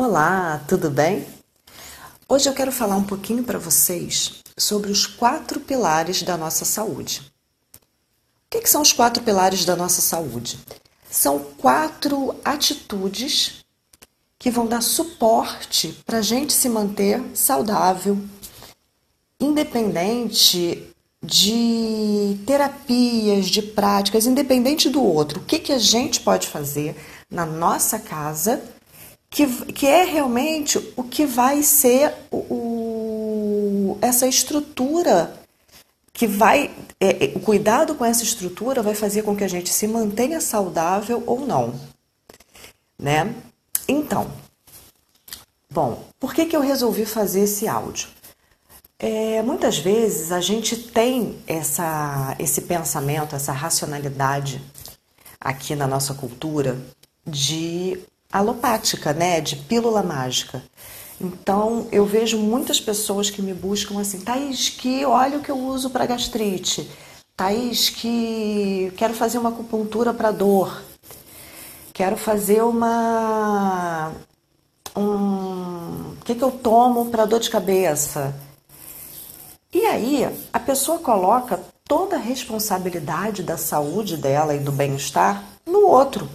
Olá, tudo bem? Hoje eu quero falar um pouquinho para vocês sobre os quatro pilares da nossa saúde. O que, que são os quatro pilares da nossa saúde? São quatro atitudes que vão dar suporte para a gente se manter saudável, independente de terapias, de práticas, independente do outro. O que, que a gente pode fazer na nossa casa que, que é realmente o que vai ser o, o essa estrutura que vai é, é, o cuidado com essa estrutura vai fazer com que a gente se mantenha saudável ou não, né? Então, bom, por que que eu resolvi fazer esse áudio? É, muitas vezes a gente tem essa, esse pensamento, essa racionalidade aqui na nossa cultura de alopática, né, de pílula mágica. Então eu vejo muitas pessoas que me buscam assim, Thaís, que olha o que eu uso para gastrite, Thaís, que quero fazer uma acupuntura para dor, quero fazer uma um o que, que eu tomo para dor de cabeça? E aí a pessoa coloca toda a responsabilidade da saúde dela e do bem-estar no outro,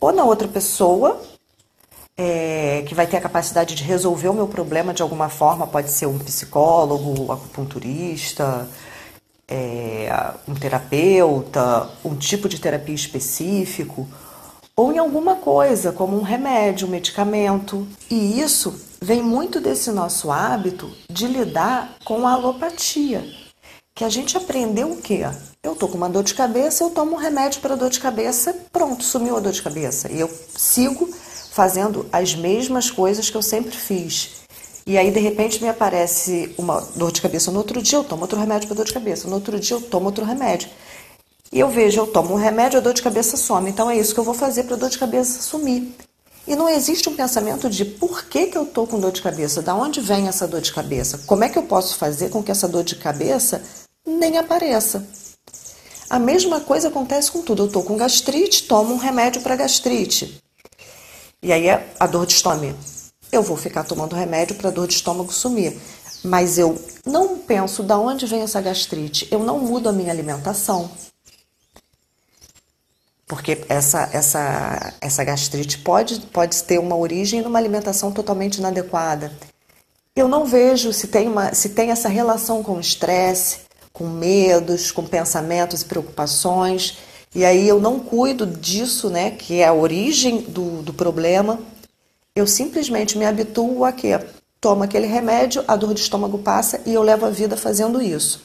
ou na outra pessoa, é, que vai ter a capacidade de resolver o meu problema de alguma forma, pode ser um psicólogo, acupunturista, é, um terapeuta, um tipo de terapia específico, ou em alguma coisa, como um remédio, um medicamento. E isso vem muito desse nosso hábito de lidar com a alopatia. Que a gente aprendeu o quê? Eu tô com uma dor de cabeça, eu tomo um remédio para dor de cabeça, pronto, sumiu a dor de cabeça. E eu sigo fazendo as mesmas coisas que eu sempre fiz. E aí, de repente, me aparece uma dor de cabeça. No outro dia, eu tomo outro remédio para dor de cabeça. No outro dia, eu tomo outro remédio. E eu vejo, eu tomo um remédio, a dor de cabeça some. Então, é isso que eu vou fazer para a dor de cabeça sumir. E não existe um pensamento de por que, que eu estou com dor de cabeça, da onde vem essa dor de cabeça, como é que eu posso fazer com que essa dor de cabeça nem apareça. A mesma coisa acontece com tudo. Eu estou com gastrite, tomo um remédio para gastrite. E aí a dor de estômago. Eu vou ficar tomando remédio para a dor de estômago sumir. Mas eu não penso da onde vem essa gastrite. Eu não mudo a minha alimentação. Porque essa, essa, essa gastrite pode, pode ter uma origem numa alimentação totalmente inadequada. Eu não vejo se tem, uma, se tem essa relação com estresse, com medos, com pensamentos e preocupações. E aí eu não cuido disso, né, que é a origem do, do problema. Eu simplesmente me habituo a quê? Tomo aquele remédio, a dor de estômago passa e eu levo a vida fazendo isso.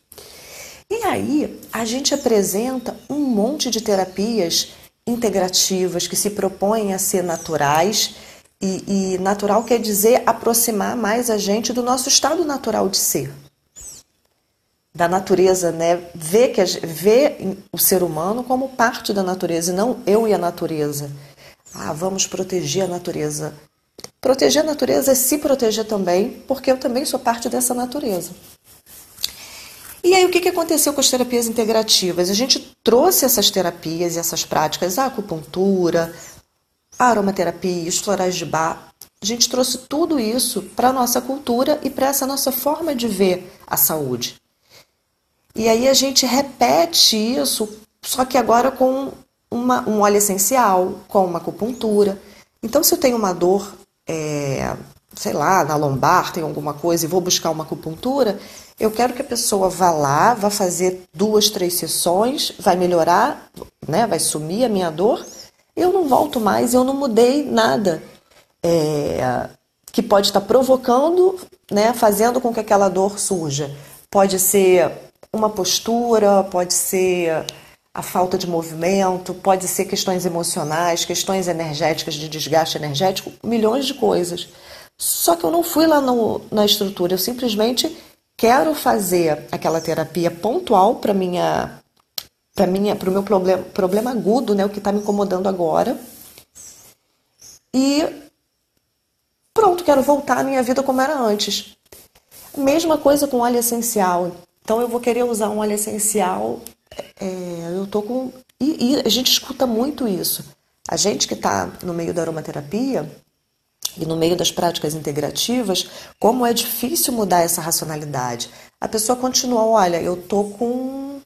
E aí a gente apresenta um monte de terapias integrativas que se propõem a ser naturais. E, e natural quer dizer aproximar mais a gente do nosso estado natural de ser da natureza, né? Ver que vê o ser humano como parte da natureza e não eu e a natureza. Ah, vamos proteger a natureza. Proteger a natureza é se proteger também, porque eu também sou parte dessa natureza. E aí, o que, que aconteceu com as terapias integrativas? A gente trouxe essas terapias e essas práticas, a acupuntura, a aromaterapia, os florais de bar. A gente trouxe tudo isso para a nossa cultura e para essa nossa forma de ver a saúde. E aí a gente repete isso, só que agora com uma, um óleo essencial, com uma acupuntura. Então, se eu tenho uma dor, é, sei lá, na lombar, tem alguma coisa e vou buscar uma acupuntura, eu quero que a pessoa vá lá, vá fazer duas, três sessões, vai melhorar, né? Vai sumir a minha dor. Eu não volto mais, eu não mudei nada. É, que pode estar provocando, né, fazendo com que aquela dor surja. Pode ser uma postura, pode ser a falta de movimento, pode ser questões emocionais, questões energéticas de desgaste energético, milhões de coisas. Só que eu não fui lá no, na estrutura, eu simplesmente quero fazer aquela terapia pontual para minha para minha para o meu problema problema agudo, né, o que está me incomodando agora. E pronto, quero voltar à minha vida como era antes. Mesma coisa com óleo essencial. Então eu vou querer usar um óleo essencial. É, eu tô com e, e, a gente escuta muito isso. A gente que está no meio da aromaterapia, e no meio das práticas integrativas, como é difícil mudar essa racionalidade. A pessoa continua, olha, eu tô com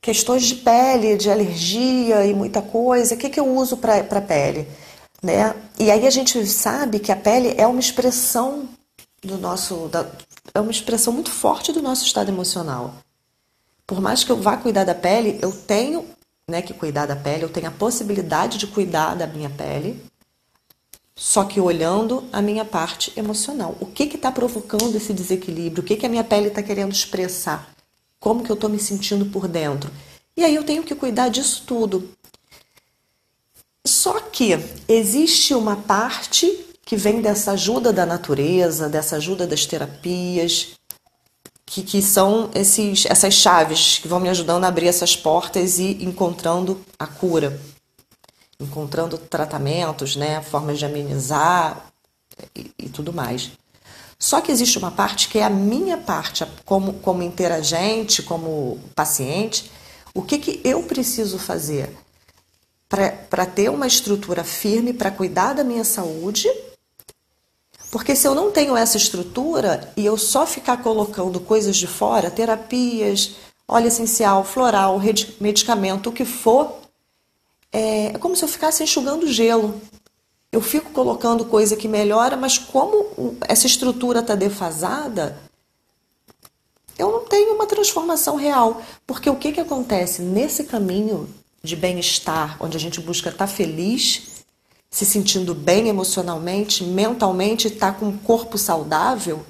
questões de pele, de alergia e muita coisa, o que, que eu uso para a pele? Né? E aí a gente sabe que a pele é uma expressão do nosso, da, é uma expressão muito forte do nosso estado emocional. Por mais que eu vá cuidar da pele, eu tenho né, que cuidar da pele, eu tenho a possibilidade de cuidar da minha pele, só que olhando a minha parte emocional. O que está provocando esse desequilíbrio? O que, que a minha pele está querendo expressar? Como que eu estou me sentindo por dentro? E aí eu tenho que cuidar disso tudo. Só que existe uma parte que vem dessa ajuda da natureza, dessa ajuda das terapias, que, que são esses, essas chaves que vão me ajudando a abrir essas portas e encontrando a cura encontrando tratamentos, né, formas de amenizar e, e, tudo mais. Só que existe uma parte que é a minha parte, como, como interagente, como paciente, o que, que eu preciso fazer para ter uma estrutura firme para cuidar da minha saúde. Porque se eu não tenho essa estrutura e eu só ficar colocando coisas de fora, terapias, óleo essencial, floral, medicamento, o que for, é, é como se eu ficasse enxugando gelo. Eu fico colocando coisa que melhora, mas como essa estrutura está defasada, eu não tenho uma transformação real. Porque o que, que acontece nesse caminho de bem-estar, onde a gente busca estar tá feliz, se sentindo bem emocionalmente, mentalmente, estar tá com um corpo saudável,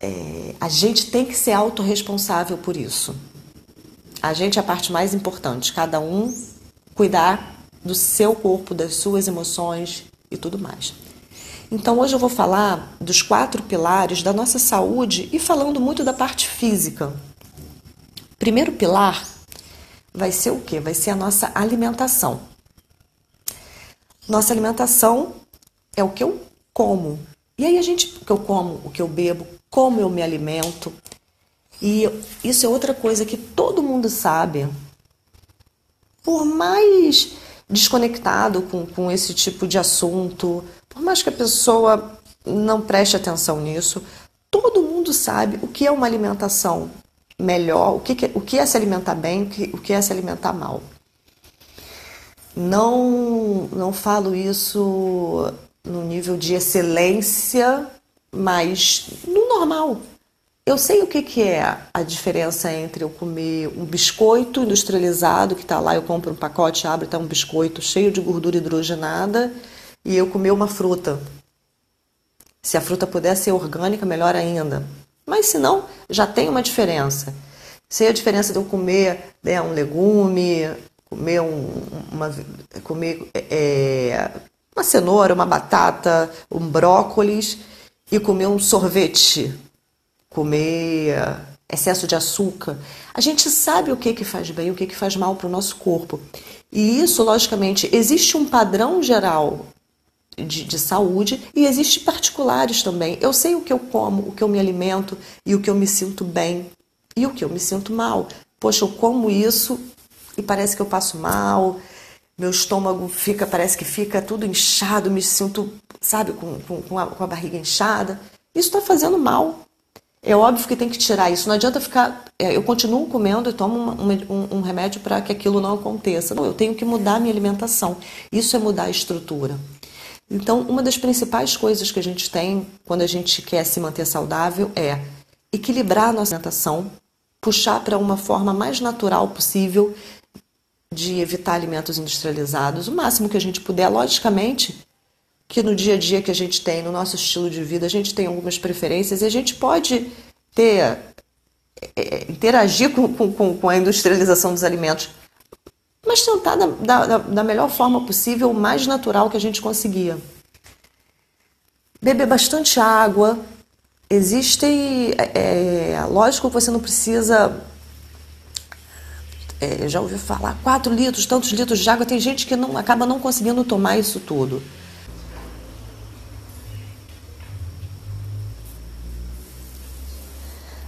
é, a gente tem que ser autorresponsável por isso. A gente é a parte mais importante. Cada um cuidar do seu corpo, das suas emoções e tudo mais. Então hoje eu vou falar dos quatro pilares da nossa saúde e falando muito da parte física. Primeiro pilar vai ser o que? Vai ser a nossa alimentação. Nossa alimentação é o que eu como. E aí a gente, o que eu como, o que eu bebo, como eu me alimento. E isso é outra coisa que todo mundo sabe, por mais desconectado com, com esse tipo de assunto, por mais que a pessoa não preste atenção nisso, todo mundo sabe o que é uma alimentação melhor, o que, o que é se alimentar bem, o que, o que é se alimentar mal. Não, não falo isso no nível de excelência, mas no normal. Eu sei o que, que é a diferença entre eu comer um biscoito industrializado, que está lá, eu compro um pacote, abro, está um biscoito cheio de gordura hidrogenada, e eu comer uma fruta. Se a fruta puder ser orgânica, melhor ainda. Mas se não, já tem uma diferença. Sei a diferença de eu comer né, um legume, comer, um, uma, comer é, uma cenoura, uma batata, um brócolis e comer um sorvete comer excesso de açúcar, a gente sabe o que, que faz bem o que, que faz mal para o nosso corpo. E isso, logicamente, existe um padrão geral de, de, saúde e existe particulares também. Eu sei o que eu como, o que eu me alimento e o que eu me sinto bem e o que eu me sinto mal. Poxa, eu como isso e parece que eu passo mal, meu estômago fica, parece que fica tudo inchado, me sinto, sabe, com, com, com, a, com a barriga inchada. Isso está fazendo mal é óbvio que tem que tirar isso. Não adianta ficar. É, eu continuo comendo e tomo um, um remédio para que aquilo não aconteça. Não, eu tenho que mudar a minha alimentação. Isso é mudar a estrutura. Então, uma das principais coisas que a gente tem quando a gente quer se manter saudável é equilibrar a nossa alimentação, puxar para uma forma mais natural possível de evitar alimentos industrializados, o máximo que a gente puder, logicamente, que no dia a dia que a gente tem, no nosso estilo de vida, a gente tem algumas preferências e a gente pode ter, é, é interagir com, com, com, a industrialização dos alimentos, mas tentar da, da, da melhor forma possível, o mais natural que a gente conseguia. Beber bastante água. Existe, é, é, lógico que você não precisa é, já ouvi falar 4 litros, tantos litros de água. Tem gente que não acaba não conseguindo tomar isso tudo.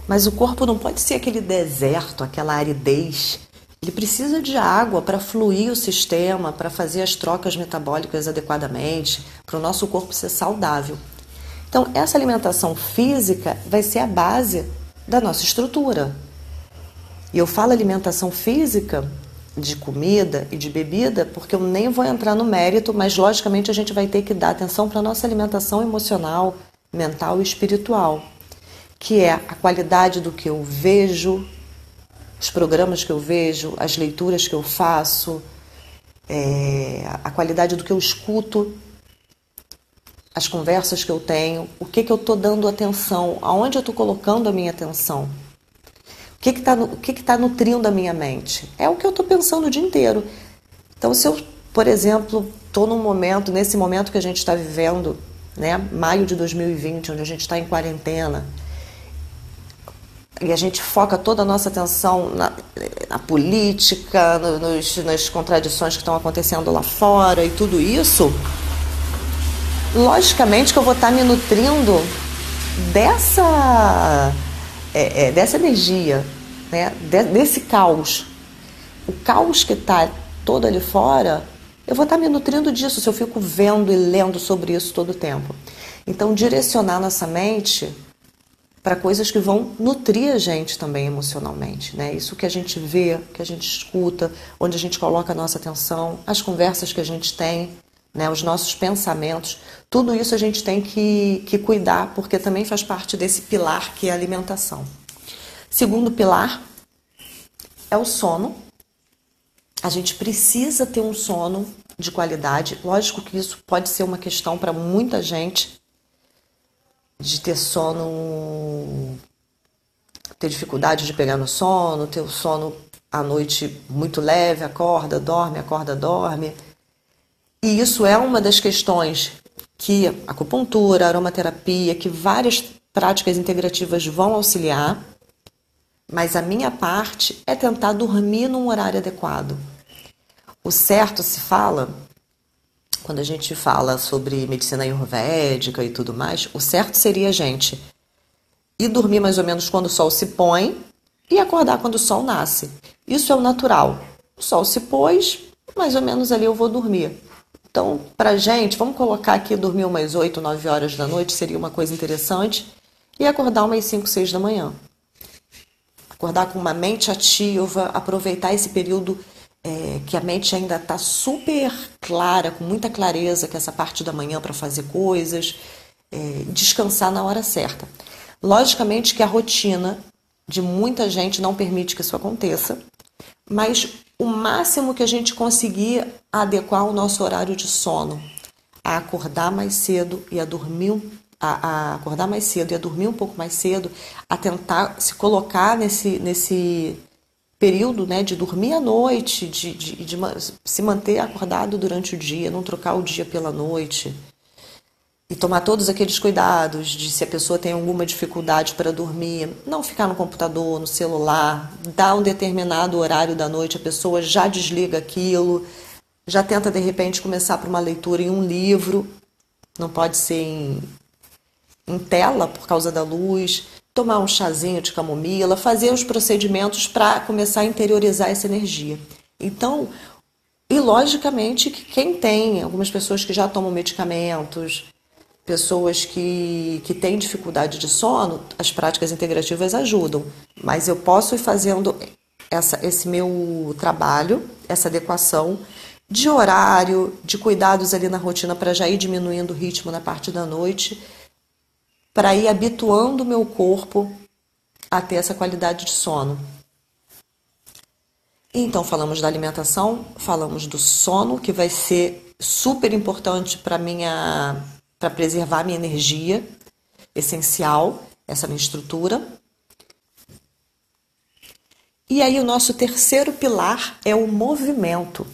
Mas o corpo não pode ser aquele deserto, aquela aridez Ele precisa de água para fluir o sistema, para fazer as trocas metabólicas adequadamente, para o nosso corpo ser saudável. Então, essa alimentação física vai ser a base da nossa estrutura. E eu falo alimentação física de comida e de bebida, porque eu nem vou entrar no mérito, mas logicamente a gente vai ter que dar atenção para a nossa alimentação emocional, mental e espiritual, que é a qualidade do que eu vejo, os programas que eu vejo, as leituras que eu faço, é, a qualidade do que eu escuto, as conversas que eu tenho, o que, que eu estou dando atenção, aonde eu estou colocando a minha atenção. O que está que que tá nutrindo a minha mente? É o que eu estou pensando o dia inteiro. Então, se eu, por exemplo, estou num momento, nesse momento que a gente está vivendo, né, maio de 2020, onde a gente está em quarentena, e a gente foca toda a nossa atenção na, na política, no, nos, nas contradições que estão acontecendo lá fora e tudo isso, logicamente que eu vou estar tá me nutrindo dessa, é, é, dessa energia, né? De, desse caos. O caos que está todo ali fora, eu vou estar tá me nutrindo disso se eu fico vendo e lendo sobre isso todo o tempo. Então, direcionar nossa mente para coisas que vão nutrir a gente também emocionalmente, né? Isso que a gente vê, que a gente escuta, onde a gente coloca a nossa atenção, as conversas que a gente tem, né? Os nossos pensamentos, tudo isso a gente tem que, que cuidar, porque também faz parte desse pilar que é a alimentação. Segundo pilar é o sono. A gente precisa ter um sono de qualidade. Lógico que isso pode ser uma questão para muita gente, de ter sono, ter dificuldade de pegar no sono, ter o sono à noite muito leve, acorda, dorme, acorda, dorme. E isso é uma das questões que acupuntura, aromaterapia, que várias práticas integrativas vão auxiliar, mas a minha parte é tentar dormir num horário adequado. O certo se fala quando a gente fala sobre medicina ayurvédica e tudo mais, o certo seria a gente ir dormir mais ou menos quando o sol se põe e acordar quando o sol nasce. Isso é o natural. O sol se pôs, mais ou menos ali eu vou dormir. Então, pra gente, vamos colocar aqui dormir umas 8, 9 horas da noite, seria uma coisa interessante, e acordar umas 5, 6 da manhã. Acordar com uma mente ativa, aproveitar esse período é, que a mente ainda está super clara, com muita clareza, que essa parte da manhã para fazer coisas, é, descansar na hora certa. Logicamente que a rotina de muita gente não permite que isso aconteça, mas o máximo que a gente conseguir adequar o nosso horário de sono, a acordar mais cedo e a dormir a, a, acordar mais cedo e a dormir um pouco mais cedo, a tentar se colocar nesse, nesse período né, de dormir à noite, de, de, de, se manter acordado durante o dia, não trocar o dia pela noite. E tomar todos aqueles cuidados de se a pessoa tem alguma dificuldade para dormir, não ficar no computador, no celular, dar um determinado horário da noite, a pessoa já desliga aquilo, já tenta de repente começar por uma leitura em um livro, não pode ser em, em tela por causa da luz, tomar um chazinho de camomila, fazer os procedimentos para começar a interiorizar essa energia. Então, e logicamente que quem tem, algumas pessoas que já tomam medicamentos, pessoas que, que têm dificuldade de sono, as práticas integrativas ajudam. Mas eu posso ir fazendo essa, esse meu trabalho, essa adequação de horário, de cuidados ali na rotina para já ir diminuindo o ritmo na parte da noite para ir habituando o meu corpo a ter essa qualidade de sono. Então, falamos da alimentação, falamos do sono, que vai ser super importante para minha para preservar minha energia, essencial, essa minha estrutura. E aí o nosso terceiro pilar é o movimento.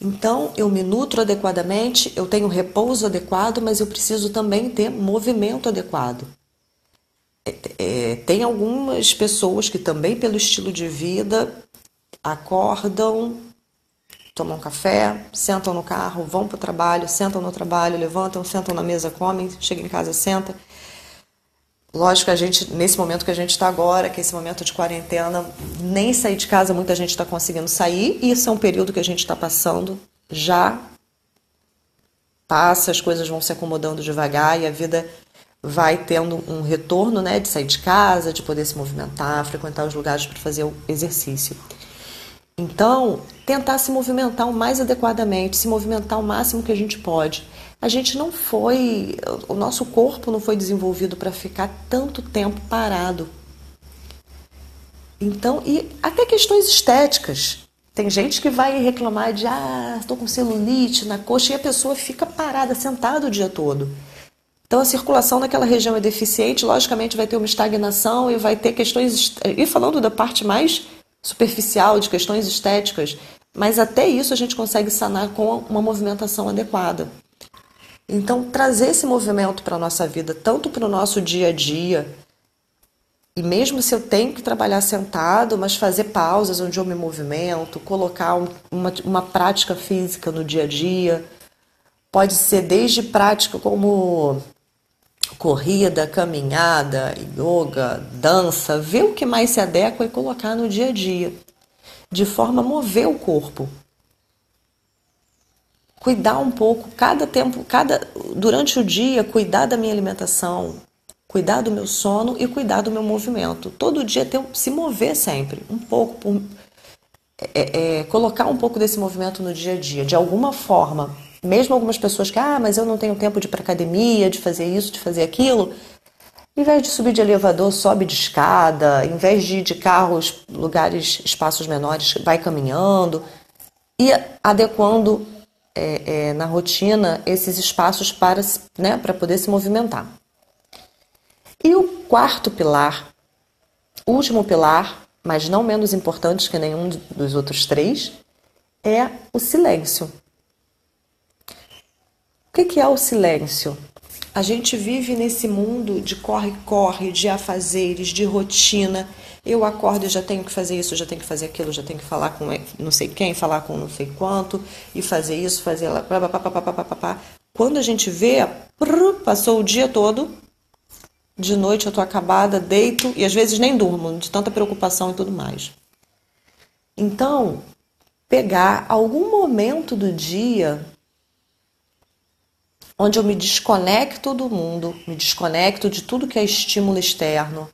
Então, eu me nutro adequadamente, eu tenho repouso adequado, mas eu preciso também ter movimento adequado. É, é, tem algumas pessoas que também, pelo estilo de vida, acordam, tomam café, sentam no carro, vão para o trabalho, sentam no trabalho, levantam, sentam na mesa, comem, chegam em casa, sentam. Lógico a gente, nesse momento que a gente está agora, que é esse momento de quarentena, nem sair de casa muita gente está conseguindo sair, e isso é um período que a gente está passando, já passa, as coisas vão se acomodando devagar e a vida vai tendo um retorno, né, de sair de casa, de poder se movimentar, frequentar os lugares para fazer o exercício. Então, tentar se movimentar o mais adequadamente, se movimentar o máximo que a gente pode. A gente não foi, o nosso corpo não foi desenvolvido para ficar tanto tempo parado. Então, e até questões estéticas. Tem gente que vai reclamar de, ah, estou com celulite na coxa, e a pessoa fica parada, sentada o dia todo. Então, a circulação naquela região é deficiente, logicamente vai ter uma estagnação e vai ter questões. E falando da parte mais superficial, de questões estéticas, mas até isso a gente consegue sanar com uma movimentação adequada. Então, trazer esse movimento para a nossa vida, tanto para o nosso dia a dia, e mesmo se eu tenho que trabalhar sentado, mas fazer pausas onde eu me movimento, colocar uma, uma prática física no dia a dia, pode ser desde prática como corrida, caminhada, yoga, dança, ver o que mais se adequa e colocar no dia a dia, de forma a mover o corpo. Cuidar um pouco, cada tempo, cada durante o dia, cuidar da minha alimentação, cuidar do meu sono e cuidar do meu movimento. Todo dia ter, se mover sempre, um pouco, por, é, é, colocar um pouco desse movimento no dia a dia, de alguma forma mesmo algumas pessoas que, ah, mas eu não tenho tempo de ir para academia, de fazer isso, de fazer aquilo. Em vez de subir de elevador, sobe de escada. Em vez de ir de carros, lugares, espaços menores, vai caminhando. E adequando é, é, na rotina esses espaços para, né, para poder se movimentar. E o quarto pilar, último pilar, mas não menos importante que nenhum dos outros três, é o silêncio que, que é o silêncio? A gente vive nesse mundo de corre-corre, de afazeres, de rotina. Eu acordo e já tenho que fazer isso, já tenho que fazer aquilo, já tenho que falar com não sei quem, falar com não sei quanto, e fazer isso, fazer lá. Quando a gente vê, passou o dia todo, de noite eu tô acabada, deito e às vezes nem durmo, de tanta preocupação e tudo mais. Então, pegar algum momento do dia onde eu me desconecto do mundo, me desconecto de tudo que é estímulo externo,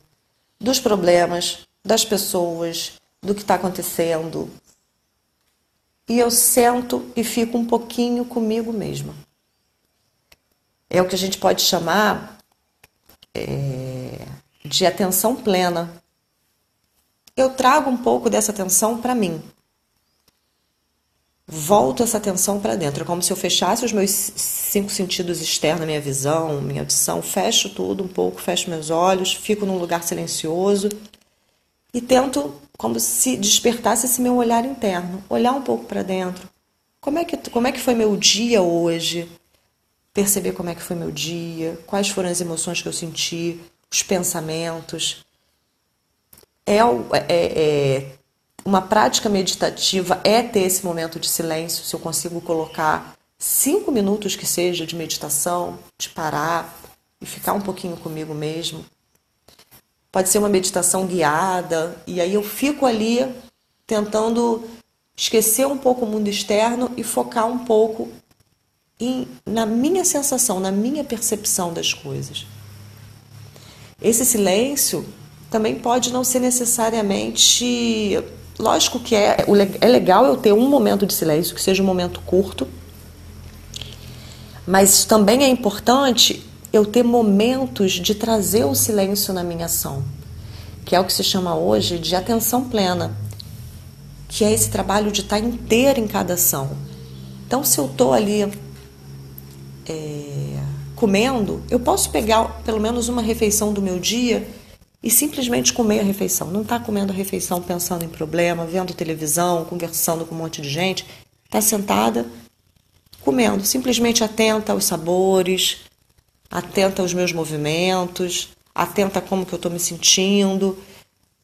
dos problemas, das pessoas, do que está acontecendo. E eu sento e fico um pouquinho comigo mesma. É o que a gente pode chamar é, de atenção plena. Eu trago um pouco dessa atenção para mim volto essa atenção para dentro. É como se eu fechasse os meus cinco sentidos externos, minha visão, minha audição, fecho tudo um pouco, fecho meus olhos, fico num lugar silencioso e tento como se despertasse esse meu olhar interno, olhar um pouco para dentro. Como é que como é que foi meu dia hoje? Perceber como é que foi meu dia, quais foram as emoções que eu senti, os pensamentos. É, é, é uma prática meditativa é ter esse momento de silêncio, se eu consigo colocar cinco minutos que seja de meditação, de parar e ficar um pouquinho comigo mesmo. Pode ser uma meditação guiada, e aí eu fico ali tentando esquecer um pouco o mundo externo e focar um pouco em, na minha sensação, na minha percepção das coisas. Esse silêncio também pode não ser necessariamente Lógico que é, é legal eu ter um momento de silêncio, que seja um momento curto, mas também é importante eu ter momentos de trazer o silêncio na minha ação, que é o que se chama hoje de atenção plena, que é esse trabalho de estar inteiro em cada ação. Então, se eu estou ali é, comendo, eu posso pegar pelo menos uma refeição do meu dia e simplesmente comer a refeição. Não está comendo a refeição pensando em problema, vendo televisão, conversando com um monte de gente. Está sentada comendo, simplesmente atenta aos sabores, atenta aos meus movimentos, atenta a como que eu estou me sentindo.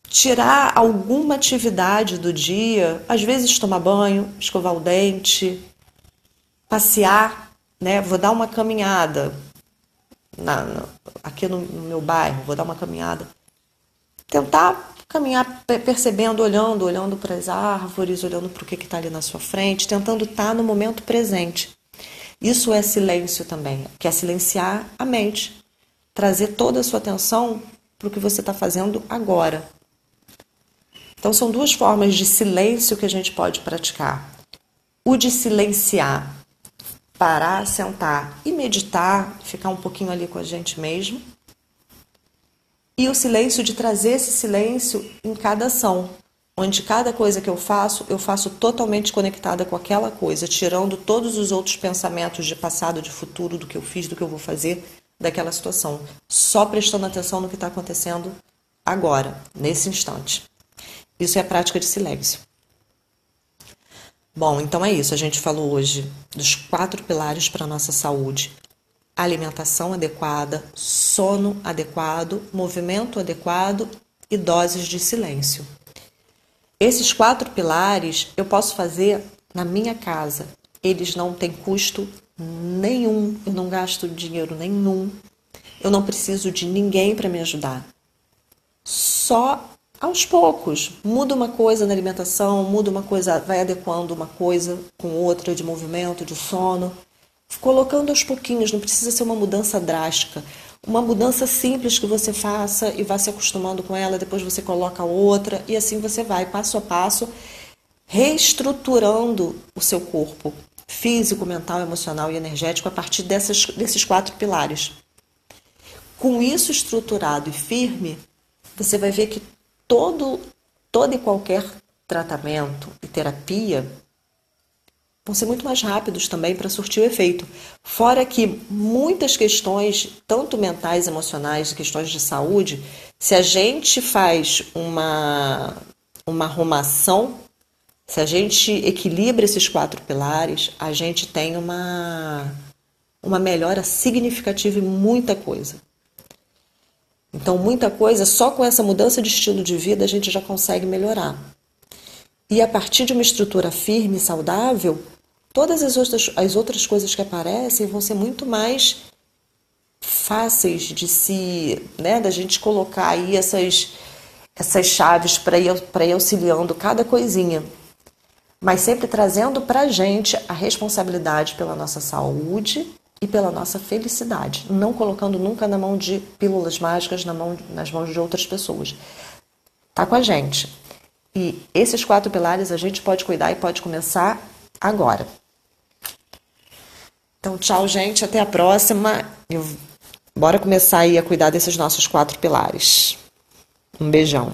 Tirar alguma atividade do dia, às vezes tomar banho, escovar o dente, passear, né? Vou dar uma caminhada, na, na, aqui no, no meu bairro, vou dar uma caminhada. Tentar caminhar percebendo, olhando, olhando para as árvores, olhando para o que está ali na sua frente, tentando estar tá no momento presente. Isso é silêncio também, que é silenciar a mente, trazer toda a sua atenção para o que você está fazendo agora. Então, são duas formas de silêncio que a gente pode praticar. O de silenciar, parar, sentar e meditar, ficar um pouquinho ali com a gente mesmo. E o silêncio de trazer esse silêncio em cada ação, onde cada coisa que eu faço, eu faço totalmente conectada com aquela coisa, tirando todos os outros pensamentos de passado, de futuro, do que eu fiz, do que eu vou fazer daquela situação, só prestando atenção no que está acontecendo agora, nesse instante. Isso é a prática de silêncio. Bom, então é isso. A gente falou hoje dos quatro pilares para a nossa saúde: alimentação adequada, sono adequado, movimento adequado e doses de silêncio. Esses quatro pilares eu posso fazer na minha casa. Eles não têm custo nenhum, eu não gasto dinheiro nenhum, eu não preciso de ninguém para me ajudar. Só aos poucos, muda uma coisa na alimentação, muda uma coisa, vai adequando uma coisa com outra de movimento, de sono, colocando aos pouquinhos, não precisa ser uma mudança drástica. Uma mudança simples que você faça e vá se acostumando com ela, depois você coloca outra e assim você vai passo a passo reestruturando o seu corpo físico, mental, emocional e energético a partir dessas, desses quatro pilares. Com isso estruturado e firme, você vai ver que todo, todo e qualquer tratamento e terapia vão ser muito mais rápidos também para surtir o efeito. Fora que muitas questões, tanto mentais, emocionais, questões de saúde, se a gente faz uma, uma arrumação, se a gente equilibra esses quatro pilares, a gente tem uma, uma melhora significativa em muita coisa. Então, muita coisa, só com essa mudança de estilo de vida a gente já consegue melhorar. E a partir de uma estrutura firme e saudável, todas as outras, as outras coisas que aparecem vão ser muito mais fáceis de se, né, da gente colocar aí essas, essas chaves para ir, ir auxiliando cada coisinha. Mas sempre trazendo para a gente a responsabilidade pela nossa saúde e pela nossa felicidade, não colocando nunca na mão de pílulas mágicas na mão, nas mãos de outras pessoas. Tá com a gente. E esses quatro pilares a gente pode cuidar e pode começar agora. Então, tchau, gente. Até a próxima. Eu... Bora começar aí a cuidar desses nossos quatro pilares. Um beijão.